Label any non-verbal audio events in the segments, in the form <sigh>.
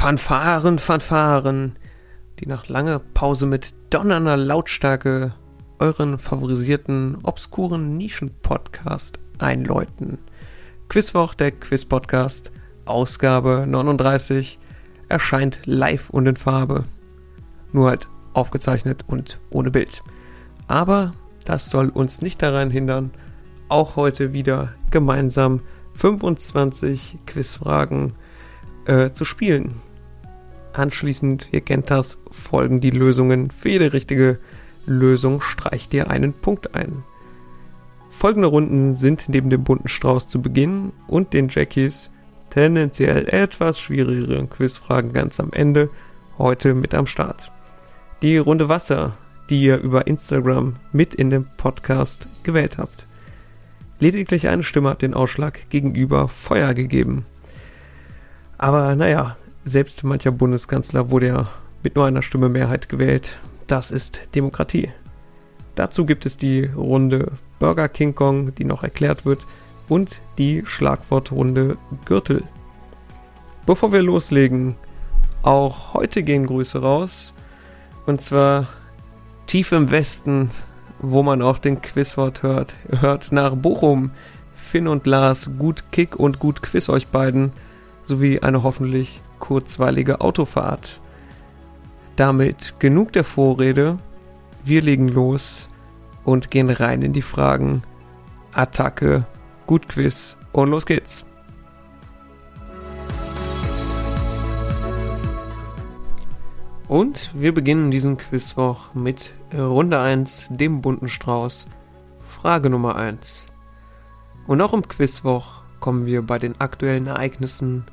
Fanfaren, Fanfaren, die nach langer Pause mit donnernder Lautstärke euren favorisierten, obskuren Nischen-Podcast einläuten. Quizwoch, der Quiz-Podcast, Ausgabe 39, erscheint live und in Farbe. Nur halt aufgezeichnet und ohne Bild. Aber das soll uns nicht daran hindern, auch heute wieder gemeinsam 25 Quizfragen äh, zu spielen. Anschließend, ihr kennt das, folgen die Lösungen. Für jede richtige Lösung streicht ihr einen Punkt ein. Folgende Runden sind neben dem bunten Strauß zu Beginn und den Jackies tendenziell etwas schwierigeren Quizfragen ganz am Ende heute mit am Start. Die Runde Wasser, die ihr über Instagram mit in dem Podcast gewählt habt. Lediglich eine Stimme hat den Ausschlag gegenüber Feuer gegeben. Aber naja, selbst mancher Bundeskanzler wurde ja mit nur einer Stimme Mehrheit gewählt. Das ist Demokratie. Dazu gibt es die Runde Burger King Kong, die noch erklärt wird, und die Schlagwortrunde Gürtel. Bevor wir loslegen, auch heute gehen Grüße raus. Und zwar tief im Westen, wo man auch den Quizwort hört. Hört nach Bochum. Finn und Lars, gut Kick und gut Quiz euch beiden, sowie eine hoffentlich kurzweilige Autofahrt. Damit genug der Vorrede. Wir legen los und gehen rein in die Fragen. Attacke, gut Quiz und los geht's. Und wir beginnen diesen Quizwoch mit Runde 1, dem bunten Strauß. Frage Nummer 1. Und auch im Quizwoch kommen wir bei den aktuellen Ereignissen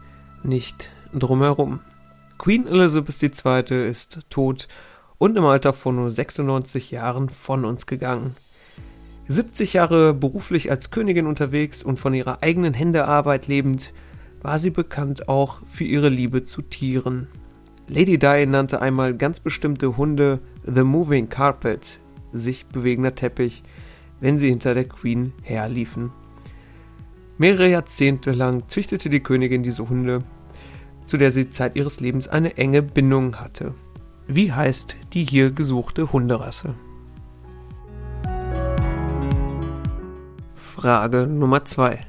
nicht drumherum. Queen Elizabeth II. ist tot und im Alter von nur 96 Jahren von uns gegangen. 70 Jahre beruflich als Königin unterwegs und von ihrer eigenen Händearbeit lebend, war sie bekannt auch für ihre Liebe zu Tieren. Lady Di nannte einmal ganz bestimmte Hunde The Moving Carpet, sich bewegender Teppich, wenn sie hinter der Queen herliefen. Mehrere Jahrzehnte lang züchtete die Königin diese Hunde zu der sie Zeit ihres Lebens eine enge Bindung hatte. Wie heißt die hier gesuchte Hunderasse? Frage Nummer 2.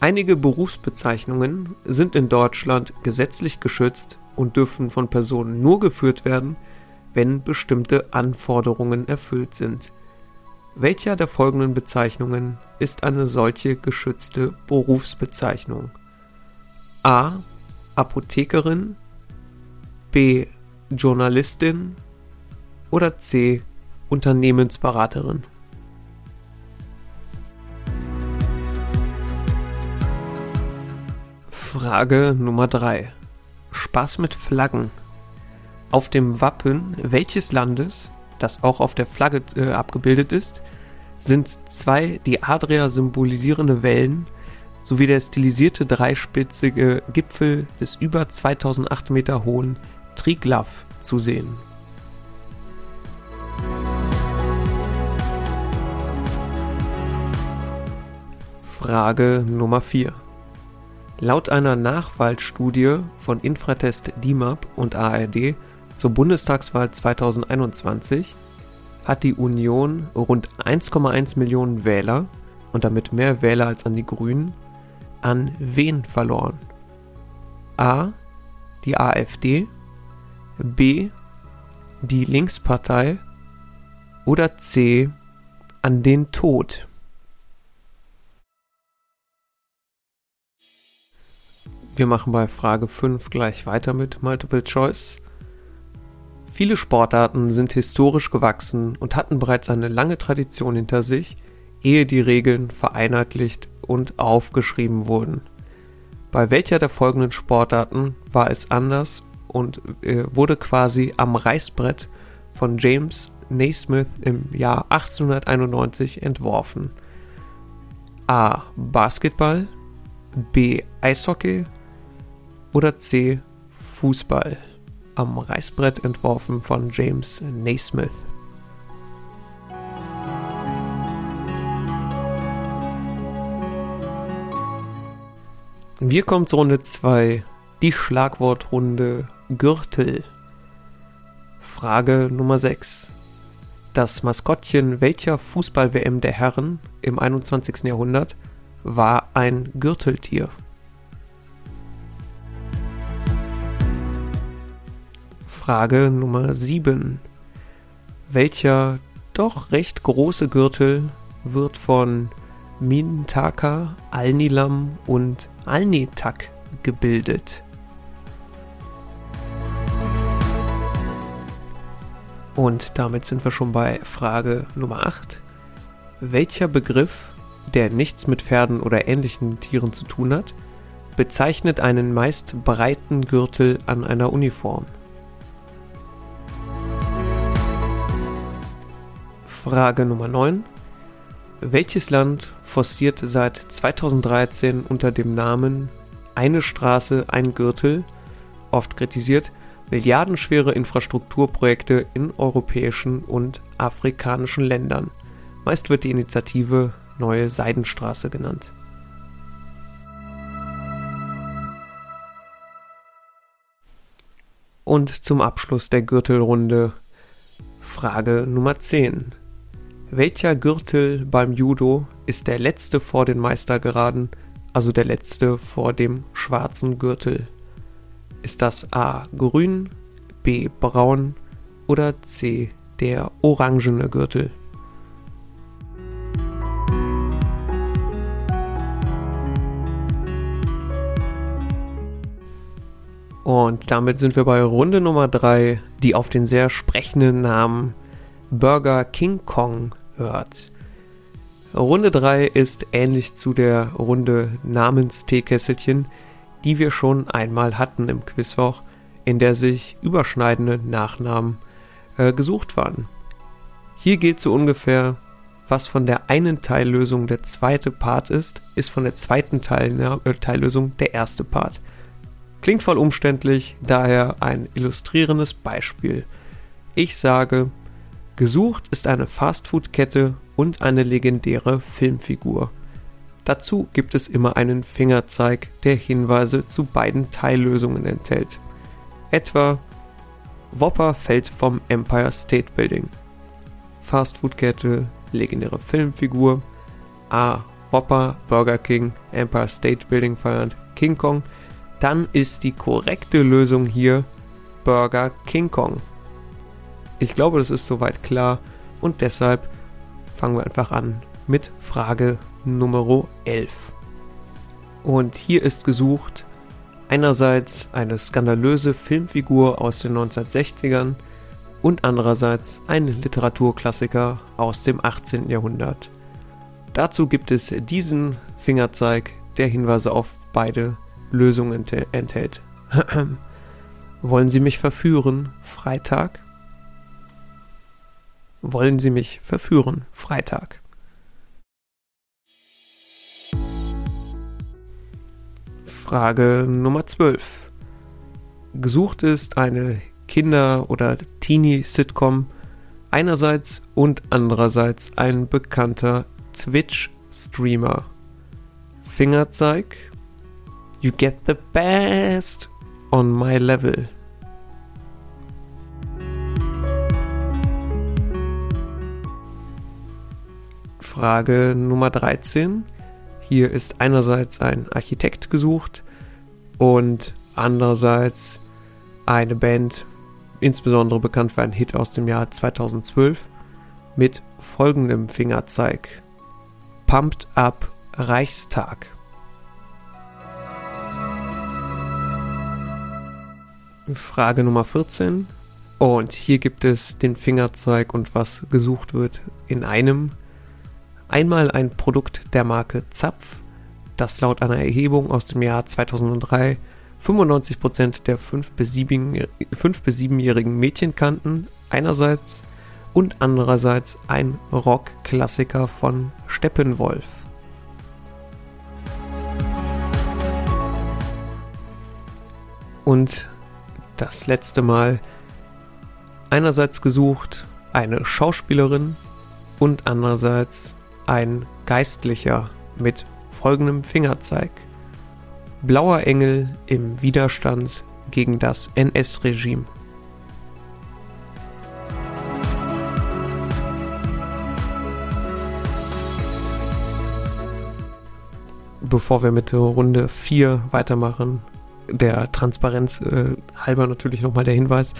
Einige Berufsbezeichnungen sind in Deutschland gesetzlich geschützt und dürfen von Personen nur geführt werden, wenn bestimmte Anforderungen erfüllt sind. Welcher der folgenden Bezeichnungen ist eine solche geschützte Berufsbezeichnung? A. Apothekerin, B. Journalistin oder C. Unternehmensberaterin? Frage Nummer 3. Spaß mit Flaggen. Auf dem Wappen welches Landes, das auch auf der Flagge äh, abgebildet ist, sind zwei die Adria symbolisierende Wellen sowie der stilisierte dreispitzige Gipfel des über 2008 Meter hohen Triglav zu sehen. Frage Nummer 4. Laut einer Nachwahlstudie von Infratest DIMAP und ARD zur Bundestagswahl 2021 hat die Union rund 1,1 Millionen Wähler und damit mehr Wähler als an die Grünen an wen verloren? A. Die AfD, B. Die Linkspartei oder C. An den Tod? Wir machen bei Frage 5 gleich weiter mit Multiple Choice. Viele Sportarten sind historisch gewachsen und hatten bereits eine lange Tradition hinter sich, ehe die Regeln vereinheitlicht und aufgeschrieben wurden. Bei welcher der folgenden Sportarten war es anders und äh, wurde quasi am Reißbrett von James Naismith im Jahr 1891 entworfen? A. Basketball, B. Eishockey oder C. Fußball? Am Reißbrett entworfen von James Naismith. Wir kommen zu Runde 2, die Schlagwortrunde Gürtel. Frage Nummer 6. Das Maskottchen welcher Fußball-WM der Herren im 21. Jahrhundert war ein Gürteltier? Frage Nummer 7. Welcher doch recht große Gürtel wird von Mintaka, Alnilam und Alnitak gebildet? Und damit sind wir schon bei Frage Nummer 8. Welcher Begriff, der nichts mit Pferden oder ähnlichen Tieren zu tun hat, bezeichnet einen meist breiten Gürtel an einer Uniform? Frage Nummer 9. Welches Land forciert seit 2013 unter dem Namen Eine Straße, ein Gürtel, oft kritisiert, milliardenschwere Infrastrukturprojekte in europäischen und afrikanischen Ländern. Meist wird die Initiative Neue Seidenstraße genannt. Und zum Abschluss der Gürtelrunde Frage Nummer 10. Welcher Gürtel beim Judo ist der letzte vor den Meistergeraden, also der letzte vor dem schwarzen Gürtel? Ist das A grün, B braun oder C der orangene Gürtel? Und damit sind wir bei Runde Nummer 3, die auf den sehr sprechenden Namen Burger King Kong hört. Runde 3 ist ähnlich zu der Runde Namens Teekesselchen, die wir schon einmal hatten im Quizwoch, in der sich überschneidende Nachnamen äh, gesucht waren. Hier geht so ungefähr, was von der einen Teillösung der zweite Part ist, ist von der zweiten Teil, äh, Teillösung der erste Part. Klingt voll umständlich, daher ein illustrierendes Beispiel. Ich sage, gesucht ist eine Fastfood-Kette und eine legendäre Filmfigur. Dazu gibt es immer einen Fingerzeig, der Hinweise zu beiden Teillösungen enthält. Etwa Whopper fällt vom Empire State Building. Fastfood-Kette, legendäre Filmfigur. A. Whopper, Burger King, Empire State Building feiert King Kong. Dann ist die korrekte Lösung hier Burger King Kong. Ich glaube, das ist soweit klar und deshalb fangen wir einfach an mit Frage Nummer 11. Und hier ist gesucht einerseits eine skandalöse Filmfigur aus den 1960ern und andererseits ein Literaturklassiker aus dem 18. Jahrhundert. Dazu gibt es diesen Fingerzeig, der Hinweise auf beide Lösungen enthält. <clears throat> Wollen Sie mich verführen? Freitag? Wollen Sie mich verführen? Freitag. Frage Nummer 12. Gesucht ist eine Kinder- oder Teenie-Sitcom einerseits und andererseits ein bekannter Twitch-Streamer. Fingerzeig. You get the best on my level. Frage Nummer 13. Hier ist einerseits ein Architekt gesucht und andererseits eine Band, insbesondere bekannt für einen Hit aus dem Jahr 2012, mit folgendem Fingerzeig. Pumped Up Reichstag. Frage Nummer 14. Und hier gibt es den Fingerzeig und was gesucht wird in einem Einmal ein Produkt der Marke Zapf, das laut einer Erhebung aus dem Jahr 2003 95% der 5- bis 7-jährigen Mädchen kannten, einerseits und andererseits ein Rockklassiker von Steppenwolf. Und das letzte Mal einerseits gesucht eine Schauspielerin und andererseits ein Geistlicher mit folgendem Fingerzeig. Blauer Engel im Widerstand gegen das NS-Regime. Bevor wir mit Runde 4 weitermachen, der Transparenz äh, halber natürlich nochmal der Hinweis,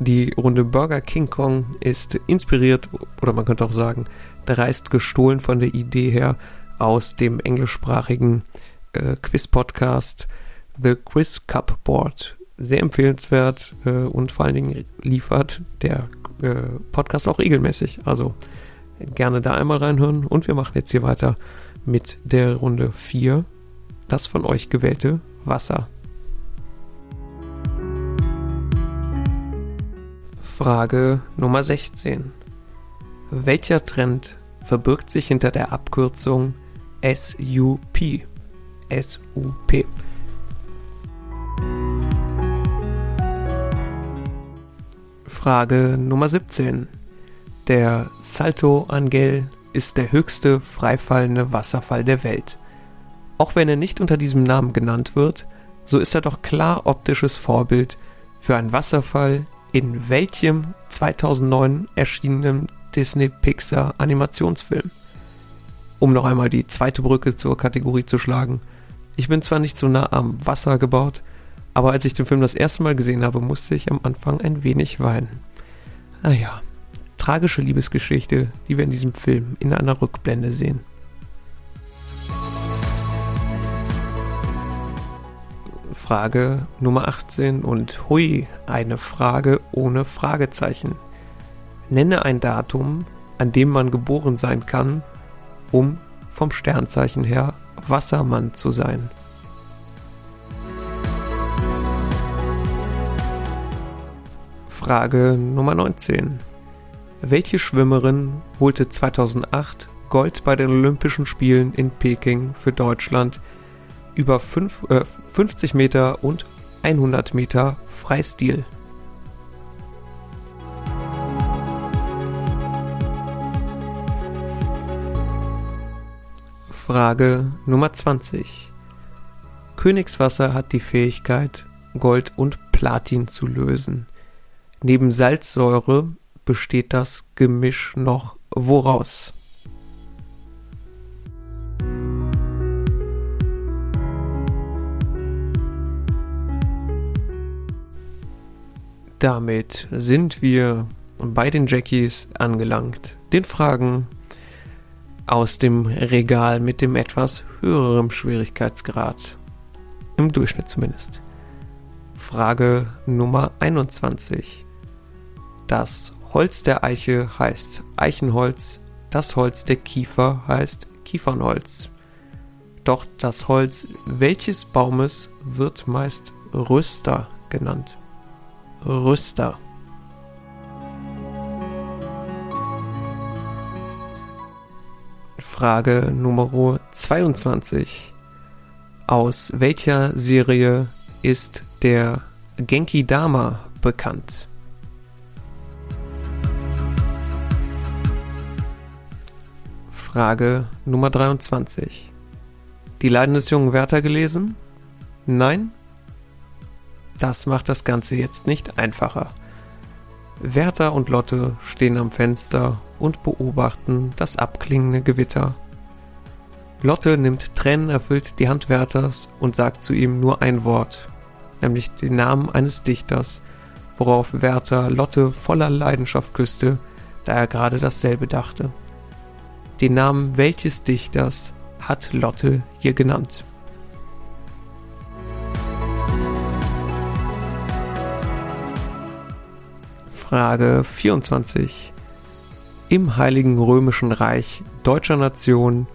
die Runde Burger King Kong ist inspiriert, oder man könnte auch sagen, dreist gestohlen von der Idee her aus dem englischsprachigen äh, Quiz-Podcast The Quiz Cup Board. Sehr empfehlenswert äh, und vor allen Dingen liefert der äh, Podcast auch regelmäßig. Also gerne da einmal reinhören. Und wir machen jetzt hier weiter mit der Runde 4. Das von euch gewählte Wasser. Frage Nummer 16. Welcher Trend verbirgt sich hinter der Abkürzung SUP? SUP. Frage Nummer 17. Der Salto Angel ist der höchste freifallende Wasserfall der Welt. Auch wenn er nicht unter diesem Namen genannt wird, so ist er doch klar optisches Vorbild für einen Wasserfall in welchem 2009 erschienenen Disney Pixar Animationsfilm? Um noch einmal die zweite Brücke zur Kategorie zu schlagen. Ich bin zwar nicht so nah am Wasser gebaut, aber als ich den Film das erste Mal gesehen habe, musste ich am Anfang ein wenig weinen. Naja, tragische Liebesgeschichte, die wir in diesem Film in einer Rückblende sehen. Frage Nummer 18 und hui, eine Frage ohne Fragezeichen. Nenne ein Datum, an dem man geboren sein kann, um vom Sternzeichen her Wassermann zu sein. Frage Nummer 19. Welche Schwimmerin holte 2008 Gold bei den Olympischen Spielen in Peking für Deutschland über 5, äh, 50 Meter und 100 Meter Freistil. Frage Nummer 20. Königswasser hat die Fähigkeit, Gold und Platin zu lösen. Neben Salzsäure besteht das Gemisch noch woraus? Damit sind wir bei den Jackies angelangt. Den Fragen aus dem Regal mit dem etwas höherem Schwierigkeitsgrad. Im Durchschnitt zumindest. Frage Nummer 21. Das Holz der Eiche heißt Eichenholz, das Holz der Kiefer heißt Kiefernholz. Doch das Holz welches Baumes wird meist Rüster genannt? Rüster. Frage Nummer 22. Aus welcher Serie ist der Genki Dama bekannt? Frage Nummer 23. Die Leiden des jungen Werther gelesen? Nein? Das macht das Ganze jetzt nicht einfacher. Werther und Lotte stehen am Fenster und beobachten das abklingende Gewitter. Lotte nimmt tränenerfüllt die Hand Werthers und sagt zu ihm nur ein Wort, nämlich den Namen eines Dichters, worauf Werther Lotte voller Leidenschaft küsste, da er gerade dasselbe dachte. Den Namen welches Dichters hat Lotte hier genannt? Frage 24. Im Heiligen Römischen Reich deutscher Nation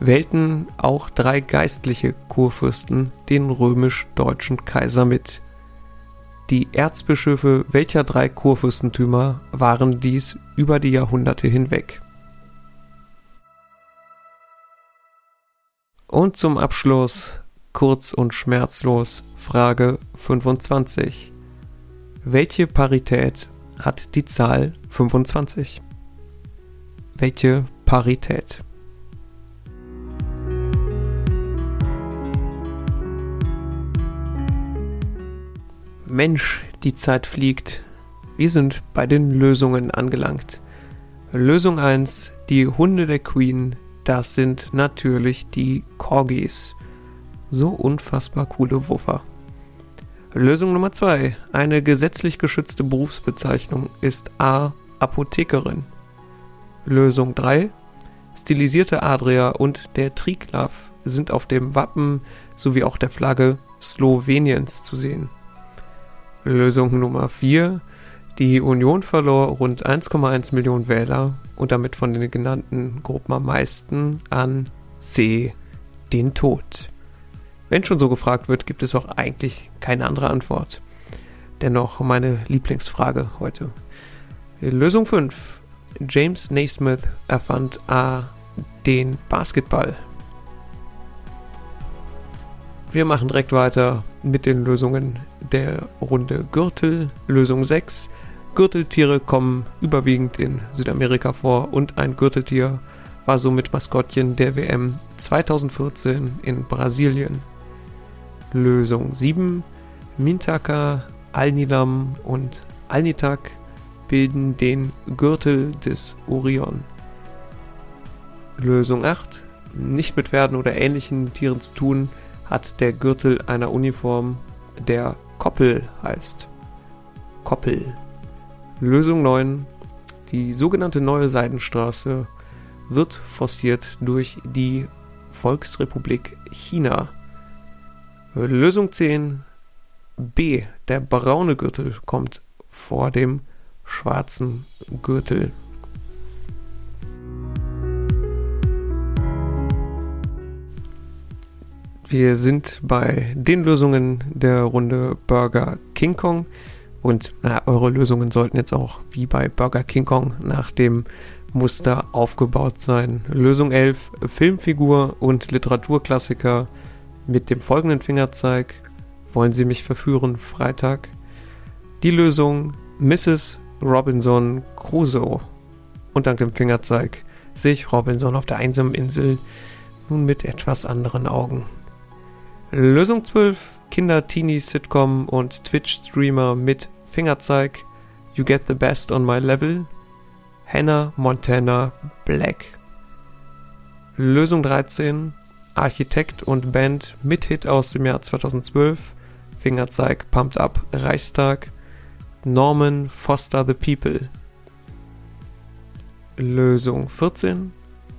wählten auch drei geistliche Kurfürsten den römisch-deutschen Kaiser mit. Die Erzbischöfe welcher drei Kurfürstentümer waren dies über die Jahrhunderte hinweg? Und zum Abschluss kurz und schmerzlos Frage 25. Welche Parität hat die Zahl 25. Welche Parität? Mensch, die Zeit fliegt. Wir sind bei den Lösungen angelangt. Lösung 1, die Hunde der Queen, das sind natürlich die Corgis. So unfassbar coole Wuffer. Lösung Nummer 2, eine gesetzlich geschützte Berufsbezeichnung ist A. Apothekerin. Lösung 3, stilisierte Adria und der Triglav sind auf dem Wappen sowie auch der Flagge Sloweniens zu sehen. Lösung Nummer 4. Die Union verlor rund 1,1 Millionen Wähler und damit von den genannten Gruppen am meisten an C. Den Tod. Wenn schon so gefragt wird, gibt es auch eigentlich keine andere Antwort. Dennoch meine Lieblingsfrage heute. Lösung 5. James Naismith erfand A. den Basketball. Wir machen direkt weiter mit den Lösungen der Runde Gürtel. Lösung 6. Gürteltiere kommen überwiegend in Südamerika vor und ein Gürteltier war somit Maskottchen der WM 2014 in Brasilien. Lösung 7. Mintaka, Alnilam und Alnitak bilden den Gürtel des Orion. Lösung 8. Nicht mit Pferden oder ähnlichen Tieren zu tun, hat der Gürtel einer Uniform, der Koppel heißt. Koppel. Lösung 9. Die sogenannte Neue Seidenstraße wird forciert durch die Volksrepublik China. Lösung 10. B. Der braune Gürtel kommt vor dem schwarzen Gürtel. Wir sind bei den Lösungen der Runde Burger King Kong. Und na, eure Lösungen sollten jetzt auch wie bei Burger King Kong nach dem Muster aufgebaut sein. Lösung 11, Filmfigur und Literaturklassiker mit dem folgenden Fingerzeig. Wollen Sie mich verführen? Freitag. Die Lösung Mrs. Robinson Crusoe. Und dank dem Fingerzeig sehe ich Robinson auf der einsamen Insel nun mit etwas anderen Augen. Lösung 12, Kinder-Teenie-Sitcom und Twitch-Streamer mit Fingerzeig. You get the best on my level. Hannah Montana Black. Lösung 13, Architekt und Band mit Hit aus dem Jahr 2012. Fingerzeig Pumped Up Reichstag. Norman Foster the People. Lösung 14,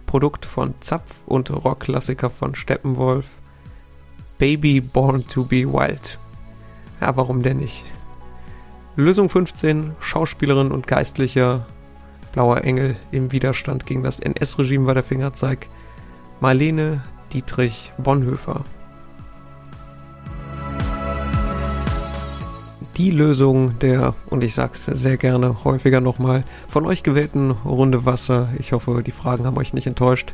Produkt von Zapf und Rockklassiker von Steppenwolf. Baby Born to be Wild. Ja, warum denn nicht? Lösung 15, Schauspielerin und Geistlicher, Blauer Engel im Widerstand gegen das NS-Regime war der Fingerzeig, Marlene Dietrich Bonhoeffer. Die Lösung der, und ich sag's sehr gerne häufiger nochmal, von euch gewählten Runde Wasser. Ich hoffe, die Fragen haben euch nicht enttäuscht.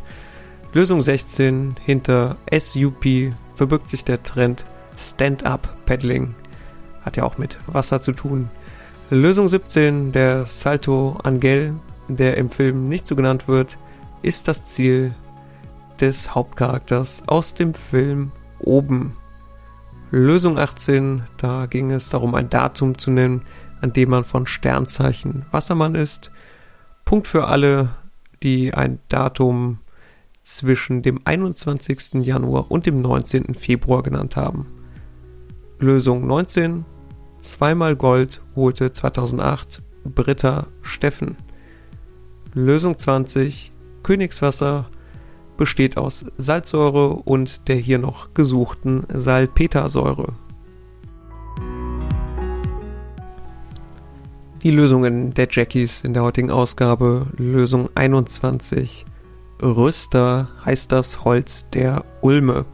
Lösung 16 hinter SUP verbirgt sich der Trend Stand-Up-Paddling. Hat ja auch mit Wasser zu tun. Lösung 17, der Salto Angel, der im Film nicht so genannt wird, ist das Ziel des Hauptcharakters aus dem Film Oben. Lösung 18, da ging es darum, ein Datum zu nennen, an dem man von Sternzeichen Wassermann ist. Punkt für alle, die ein Datum zwischen dem 21. Januar und dem 19. Februar genannt haben. Lösung 19. Zweimal Gold holte 2008 Britta Steffen. Lösung 20. Königswasser besteht aus Salzsäure und der hier noch gesuchten Salpetersäure. Die Lösungen der Jackies in der heutigen Ausgabe Lösung 21 Röster heißt das Holz der Ulme.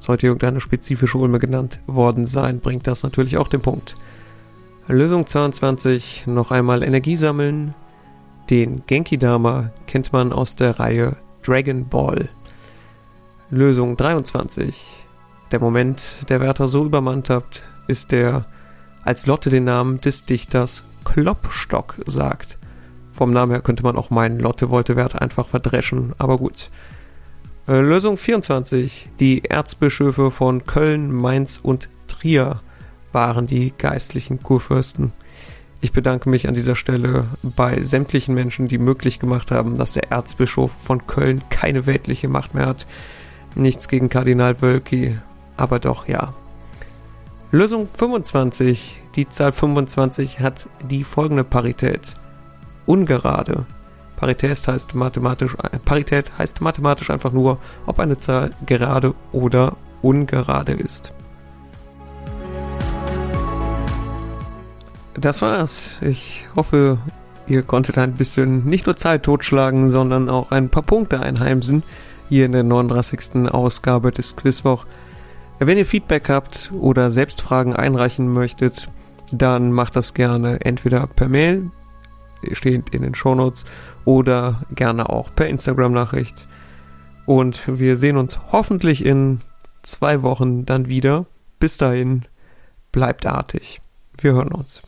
Sollte irgendeine spezifische Ulme genannt worden sein, bringt das natürlich auch den Punkt. Lösung 22, noch einmal Energie sammeln. Den Genki-Dama kennt man aus der Reihe Dragon Ball. Lösung 23. Der Moment, der Wärter so übermannt hat, ist der, als Lotte den Namen des Dichters Klopstock sagt. Vom Namen her könnte man auch meinen, Lotte wollte Wert einfach verdreschen, aber gut. Äh, Lösung 24. Die Erzbischöfe von Köln, Mainz und Trier waren die geistlichen Kurfürsten. Ich bedanke mich an dieser Stelle bei sämtlichen Menschen, die möglich gemacht haben, dass der Erzbischof von Köln keine weltliche Macht mehr hat. Nichts gegen Kardinal Wölki, aber doch ja. Lösung 25. Die Zahl 25 hat die folgende Parität. Ungerade. Parität heißt mathematisch, Parität heißt mathematisch einfach nur, ob eine Zahl gerade oder ungerade ist. Das war's. Ich hoffe, ihr konntet ein bisschen nicht nur Zeit totschlagen, sondern auch ein paar Punkte einheimsen hier in der 39. Ausgabe des Quizwoch. Wenn ihr Feedback habt oder selbst Fragen einreichen möchtet, dann macht das gerne entweder per Mail, steht in den Shownotes, oder gerne auch per Instagram-Nachricht. Und wir sehen uns hoffentlich in zwei Wochen dann wieder. Bis dahin, bleibt artig. Wir hören uns.